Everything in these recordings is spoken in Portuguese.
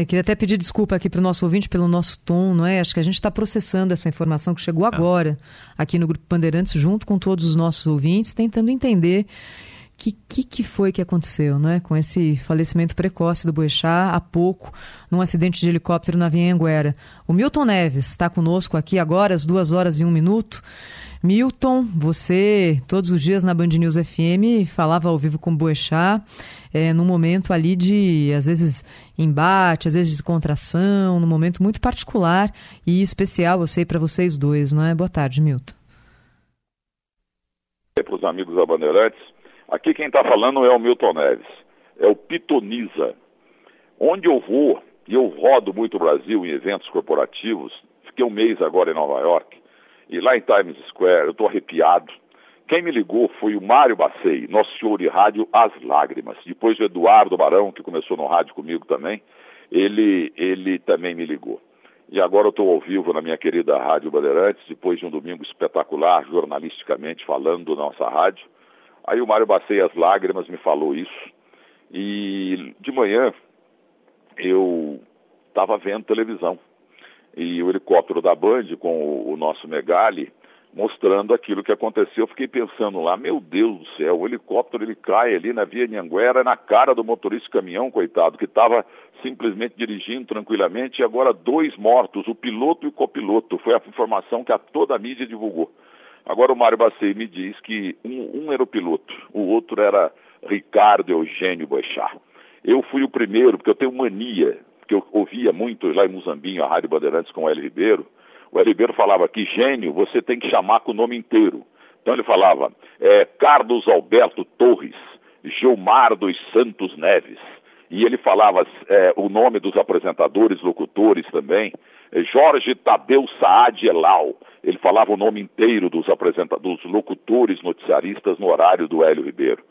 Eu queria até pedir desculpa aqui para o nosso ouvinte pelo nosso tom, não é? Acho que a gente está processando essa informação que chegou agora aqui no Grupo Bandeirantes, junto com todos os nossos ouvintes, tentando entender que, que, que foi que aconteceu, não é? Com esse falecimento precoce do Boechat há pouco, num acidente de helicóptero na Vinha O Milton Neves está conosco aqui agora, às duas horas e um minuto. Milton, você todos os dias na Band News FM falava ao vivo com o Boechat, é, num momento ali de, às vezes, embate, às vezes de contração, num momento muito particular e especial, eu sei, para vocês dois, não é? Boa tarde, Milton. Para os amigos da Bandeirantes, Aqui quem está falando é o Milton Neves, é o Pitoniza. Onde eu vou, e eu rodo muito o Brasil em eventos corporativos, fiquei um mês agora em Nova York, e lá em Times Square, eu estou arrepiado. Quem me ligou foi o Mário Bacei, nosso senhor de rádio As Lágrimas. Depois o Eduardo Barão, que começou no rádio comigo também, ele, ele também me ligou. E agora eu estou ao vivo na minha querida Rádio Bandeirantes, depois de um domingo espetacular, jornalisticamente falando nossa rádio. Aí o Mário Bacei as lágrimas me falou isso. E de manhã eu estava vendo televisão. E o helicóptero da Band com o, o nosso Megali mostrando aquilo que aconteceu. Eu fiquei pensando lá, meu Deus do céu, o helicóptero ele cai ali na Via Nhanguera na cara do motorista caminhão, coitado, que estava simplesmente dirigindo tranquilamente e agora dois mortos, o piloto e o copiloto. Foi a informação que a toda a mídia divulgou. Agora o Mário Bacei me diz que um, um era o piloto, o outro era Ricardo Eugênio Boechat. Eu fui o primeiro, porque eu tenho mania, porque eu ouvia muito lá em Muzambinho, a Rádio Bandeirantes com o Hélio Ribeiro. O Hélio Ribeiro falava que gênio você tem que chamar com o nome inteiro. Então ele falava é, Carlos Alberto Torres, Gilmar dos Santos Neves. E ele falava é, o nome dos apresentadores, locutores também. É, Jorge Tadeu Saad Elal. Ele falava o nome inteiro dos dos locutores noticiaristas no horário do Hélio Ribeiro.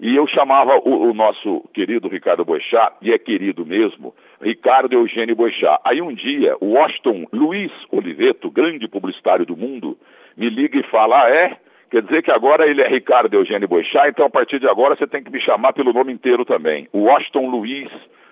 E eu chamava o, o, nosso querido Ricardo Boechat, e é querido mesmo, Ricardo Eugênio Boechat. Aí um dia, o Washington Luiz Oliveto, grande publicitário do mundo, me liga e fala, ah, é? Quer dizer que agora ele é Ricardo Eugênio Boechat, então a partir de agora você tem que me chamar pelo nome inteiro também. Washington Luiz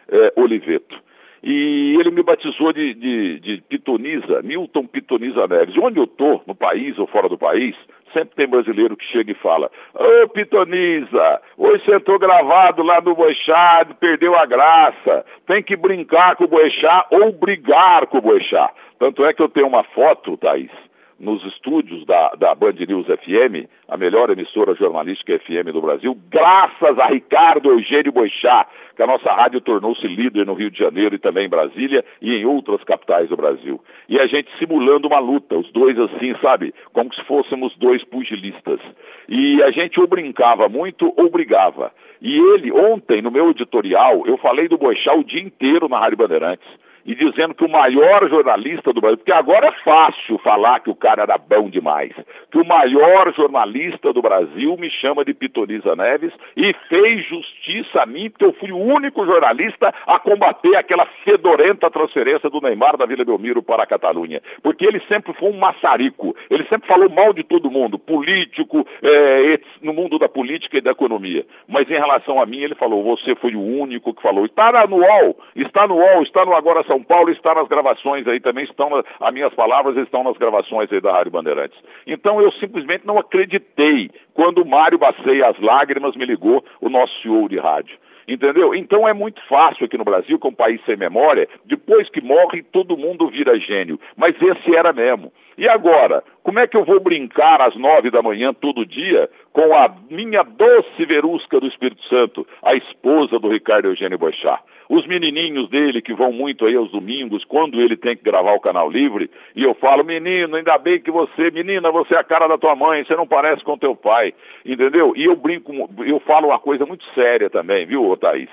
eh, Oliveto. E ele me batizou de, de, de Pitoniza, Milton Pitoniza Neves. Onde eu estou, no país ou fora do país, sempre tem brasileiro que chega e fala: Ô Pitoniza, hoje você entrou gravado lá no Boechat, perdeu a graça. Tem que brincar com o Boechat ou brigar com o Boechat. Tanto é que eu tenho uma foto, Thaís, nos estúdios da, da Band News FM, a melhor emissora jornalística FM do Brasil, graças a Ricardo Eugênio Boixá, que a nossa rádio tornou-se líder no Rio de Janeiro e também em Brasília e em outras capitais do Brasil. E a gente simulando uma luta, os dois assim, sabe, como se fôssemos dois pugilistas. E a gente ou brincava muito ou brigava. E ele, ontem, no meu editorial, eu falei do Boixá o dia inteiro na Rádio Bandeirantes e dizendo que o maior jornalista do Brasil, porque agora é fácil falar que o cara era bom demais, que o maior jornalista do Brasil me chama de Pitoniza Neves e fez justiça a mim, porque eu fui o único jornalista a combater aquela fedorenta transferência do Neymar da Vila Belmiro para a Catalunha, porque ele sempre foi um maçarico, ele sempre falou mal de todo mundo, político, é, no mundo da política e da economia, mas em relação a mim ele falou, você foi o único que falou, está no UOL, está no UOL, está no Agora São Paulo está nas gravações aí também, estão as minhas palavras estão nas gravações aí da Rádio Bandeirantes. Então eu simplesmente não acreditei quando o Mário Bacei as lágrimas me ligou, o nosso senhor de rádio. Entendeu? Então é muito fácil aqui no Brasil, que é um país sem memória, depois que morre, todo mundo vira gênio. Mas esse era mesmo. E agora, como é que eu vou brincar às nove da manhã todo dia com a minha doce verusca do Espírito Santo, a esposa do Ricardo Eugênio Boechat? os menininhos dele que vão muito aí aos domingos, quando ele tem que gravar o canal livre, e eu falo, menino, ainda bem que você, menina, você é a cara da tua mãe, você não parece com teu pai, entendeu? E eu brinco, eu falo uma coisa muito séria também, viu, Thaís?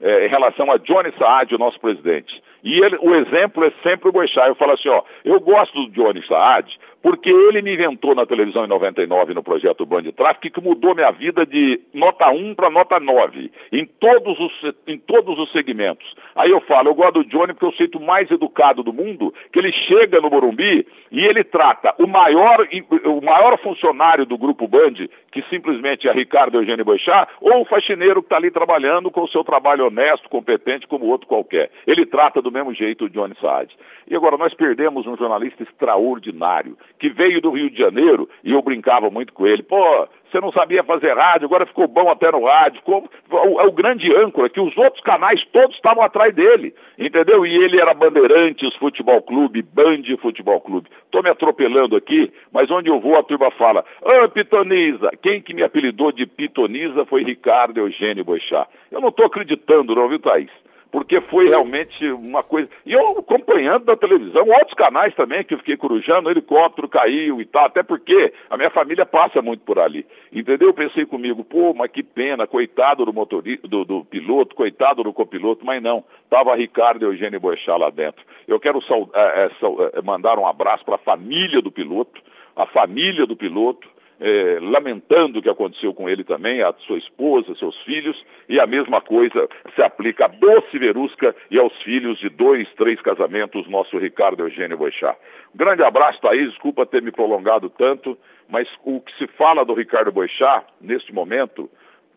É, em relação a Johnny Saad, o nosso presidente. E ele, o exemplo é sempre o Boechat. Eu falo assim, ó, eu gosto do Johnny Saad porque ele me inventou na televisão em 99 no projeto Band Tráfico que mudou minha vida de nota 1 para nota 9, em todos, os, em todos os segmentos. Aí eu falo, eu gosto do Johnny porque eu sinto mais educado do mundo, que ele chega no Morumbi e ele trata o maior, o maior funcionário do Grupo Band, que simplesmente é Ricardo Eugênio Boixá, ou o faxineiro que está ali trabalhando com o seu trabalho honesto, competente, como outro qualquer. Ele trata do mesmo jeito o Johnny Saad. E agora, nós perdemos um jornalista extraordinário, que veio do Rio de Janeiro, e eu brincava muito com ele, pô, você não sabia fazer rádio, agora ficou bom até no rádio. Como, é o grande âncora, que os outros canais todos estavam atrás dele, entendeu? E ele era Bandeirantes Futebol Clube, Band Futebol Clube. Estou me atropelando aqui, mas onde eu vou a turma fala, ah, Pitoniza. Quem que me apelidou de Pitoniza foi Ricardo Eugênio Boixá. Eu não estou acreditando, não, viu, Thaís? Porque foi realmente uma coisa. E eu acompanhando da televisão, outros canais também, que eu fiquei corujando, helicóptero caiu e tal, até porque a minha família passa muito por ali. Entendeu? Eu pensei comigo, pô, mas que pena, coitado do motorista, do, do piloto, coitado do copiloto, mas não, estava Ricardo e Eugênio Boechat lá dentro. Eu quero é, é, é, mandar um abraço para a família do piloto, a família do piloto, é, lamentando o que aconteceu com ele também, a sua esposa, seus filhos, e a mesma coisa se aplica a Doce Verusca e aos filhos de dois, três casamentos, nosso Ricardo Eugênio Boixá. Grande abraço, Thaís, desculpa ter me prolongado tanto, mas o que se fala do Ricardo Boixá, neste momento,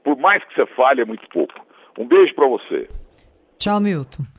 por mais que você fale, é muito pouco. Um beijo para você. Tchau, Milton.